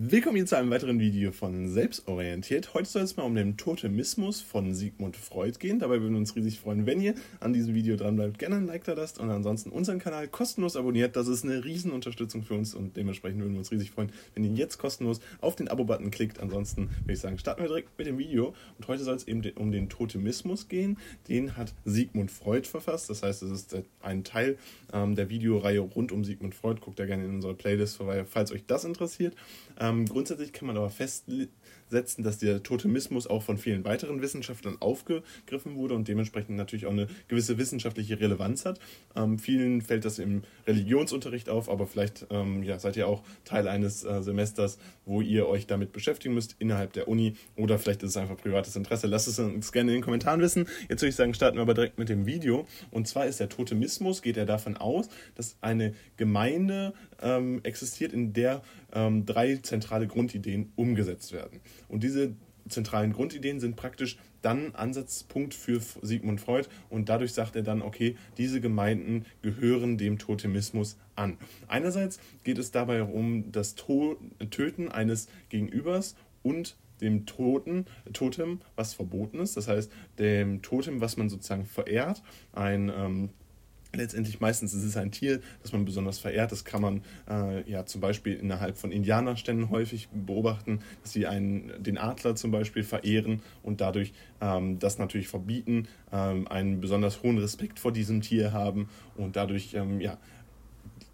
Willkommen hier zu einem weiteren Video von Selbstorientiert. Heute soll es mal um den Totemismus von Sigmund Freud gehen. Dabei würden wir uns riesig freuen, wenn ihr an diesem Video dran bleibt, gerne ein Like da lasst und ansonsten unseren Kanal kostenlos abonniert. Das ist eine Riesenunterstützung für uns und dementsprechend würden wir uns riesig freuen, wenn ihr jetzt kostenlos auf den Abo-Button klickt. Ansonsten würde ich sagen, starten wir direkt mit dem Video. Und heute soll es eben um den Totemismus gehen. Den hat Sigmund Freud verfasst. Das heißt, es ist ein Teil ähm, der Videoreihe rund um Sigmund Freud. Guckt da gerne in unsere Playlist vorbei, falls euch das interessiert. Ähm, grundsätzlich kann man aber festsetzen, dass der Totemismus auch von vielen weiteren Wissenschaftlern aufgegriffen wurde und dementsprechend natürlich auch eine gewisse wissenschaftliche Relevanz hat. Ähm, vielen fällt das im Religionsunterricht auf, aber vielleicht ähm, ja, seid ihr auch Teil eines äh, Semesters, wo ihr euch damit beschäftigen müsst innerhalb der Uni oder vielleicht ist es einfach privates Interesse. Lasst es uns gerne in den Kommentaren wissen. Jetzt würde ich sagen, starten wir aber direkt mit dem Video. Und zwar ist der Totemismus, geht er davon aus, dass eine Gemeinde ähm, existiert, in der ähm, drei zentrale Grundideen umgesetzt werden. Und diese zentralen Grundideen sind praktisch dann Ansatzpunkt für Sigmund Freud und dadurch sagt er dann, okay, diese Gemeinden gehören dem Totemismus an. Einerseits geht es dabei um das Töten eines Gegenübers und dem Toten, Totem, was verboten ist, das heißt dem Totem, was man sozusagen verehrt, ein ähm, letztendlich meistens ist es ein Tier, das man besonders verehrt. Das kann man äh, ja zum Beispiel innerhalb von Indianerständen häufig beobachten, dass sie einen, den Adler zum Beispiel verehren und dadurch ähm, das natürlich verbieten, ähm, einen besonders hohen Respekt vor diesem Tier haben und dadurch ähm, ja,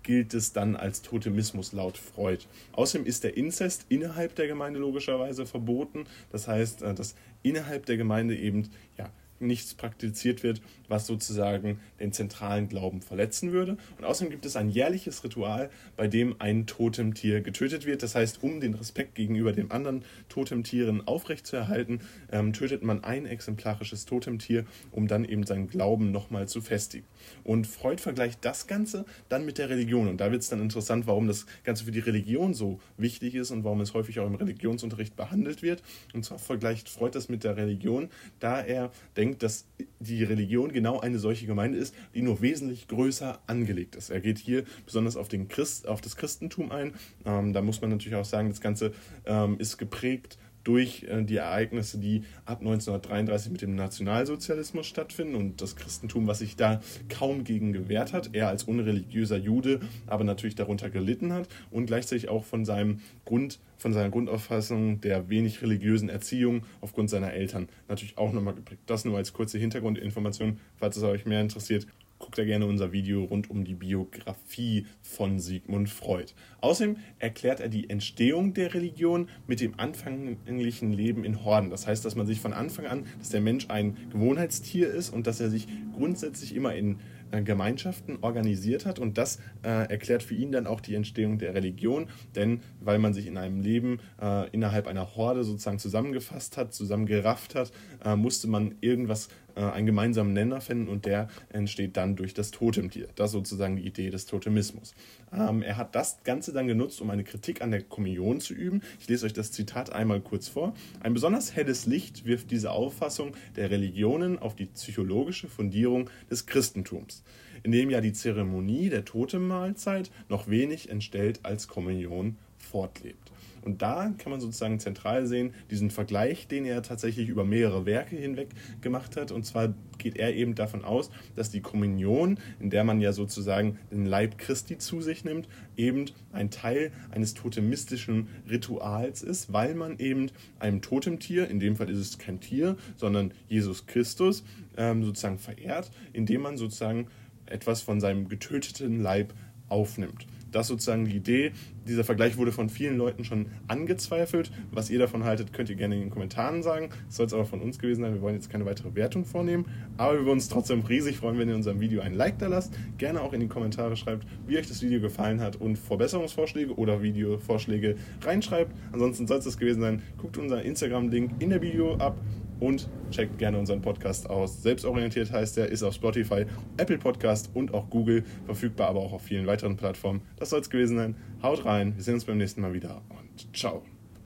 gilt es dann als Totemismus laut Freud. Außerdem ist der Inzest innerhalb der Gemeinde logischerweise verboten. Das heißt, äh, dass innerhalb der Gemeinde eben ja, nichts praktiziert wird, was sozusagen den zentralen Glauben verletzen würde. Und außerdem gibt es ein jährliches Ritual, bei dem ein Totemtier getötet wird. Das heißt, um den Respekt gegenüber den anderen Totemtieren aufrechtzuerhalten, ähm, tötet man ein exemplarisches Totemtier, um dann eben seinen Glauben nochmal zu festigen. Und Freud vergleicht das Ganze dann mit der Religion. Und da wird es dann interessant, warum das Ganze für die Religion so wichtig ist und warum es häufig auch im Religionsunterricht behandelt wird. Und zwar vergleicht Freud das mit der Religion, da er denkt, denkt, dass die Religion genau eine solche Gemeinde ist, die nur wesentlich größer angelegt ist. Er geht hier besonders auf, den Christ, auf das Christentum ein. Ähm, da muss man natürlich auch sagen, das Ganze ähm, ist geprägt durch äh, die Ereignisse, die ab 1933 mit dem Nationalsozialismus stattfinden und das Christentum, was sich da kaum gegen gewehrt hat, er als unreligiöser Jude, aber natürlich darunter gelitten hat und gleichzeitig auch von seinem Grund, von seiner Grundauffassung der wenig religiösen Erziehung aufgrund seiner Eltern natürlich auch nochmal geprägt. Das nur als kurze Hintergrundinformation, falls es euch mehr interessiert guckt da gerne unser Video rund um die Biografie von Sigmund Freud. Außerdem erklärt er die Entstehung der Religion mit dem anfänglichen Leben in Horden. Das heißt, dass man sich von Anfang an, dass der Mensch ein Gewohnheitstier ist und dass er sich grundsätzlich immer in Gemeinschaften organisiert hat und das äh, erklärt für ihn dann auch die Entstehung der Religion, denn weil man sich in einem Leben äh, innerhalb einer Horde sozusagen zusammengefasst hat, zusammengerafft hat, äh, musste man irgendwas, äh, einen gemeinsamen Nenner finden und der entsteht dann durch das Totemtier. Das ist sozusagen die Idee des Totemismus. Ähm, er hat das Ganze dann genutzt, um eine Kritik an der Kommunion zu üben. Ich lese euch das Zitat einmal kurz vor. Ein besonders helles Licht wirft diese Auffassung der Religionen auf die psychologische Fundierung des Christentums in dem ja die Zeremonie der Totemahlzeit noch wenig entstellt als Kommunion fortlebt. Und da kann man sozusagen zentral sehen, diesen Vergleich, den er tatsächlich über mehrere Werke hinweg gemacht hat. Und zwar geht er eben davon aus, dass die Kommunion, in der man ja sozusagen den Leib Christi zu sich nimmt, eben ein Teil eines totemistischen Rituals ist, weil man eben einem Totemtier, in dem Fall ist es kein Tier, sondern Jesus Christus, ähm, sozusagen verehrt, indem man sozusagen etwas von seinem getöteten Leib aufnimmt. Das ist sozusagen die Idee. Dieser Vergleich wurde von vielen Leuten schon angezweifelt. Was ihr davon haltet, könnt ihr gerne in den Kommentaren sagen. Das soll es aber von uns gewesen sein. Wir wollen jetzt keine weitere Wertung vornehmen. Aber wir würden uns trotzdem riesig freuen, wenn ihr unserem Video ein Like da lasst. Gerne auch in die Kommentare schreibt, wie euch das Video gefallen hat und Verbesserungsvorschläge oder Videovorschläge reinschreibt. Ansonsten soll es das gewesen sein. Guckt unseren Instagram-Link in der Video ab und checkt gerne unseren Podcast aus. Selbstorientiert heißt er, ist auf Spotify, Apple Podcast und auch Google verfügbar, aber auch auf vielen weiteren Plattformen. Das soll es gewesen sein. Haut rein, wir sehen uns beim nächsten Mal wieder und ciao.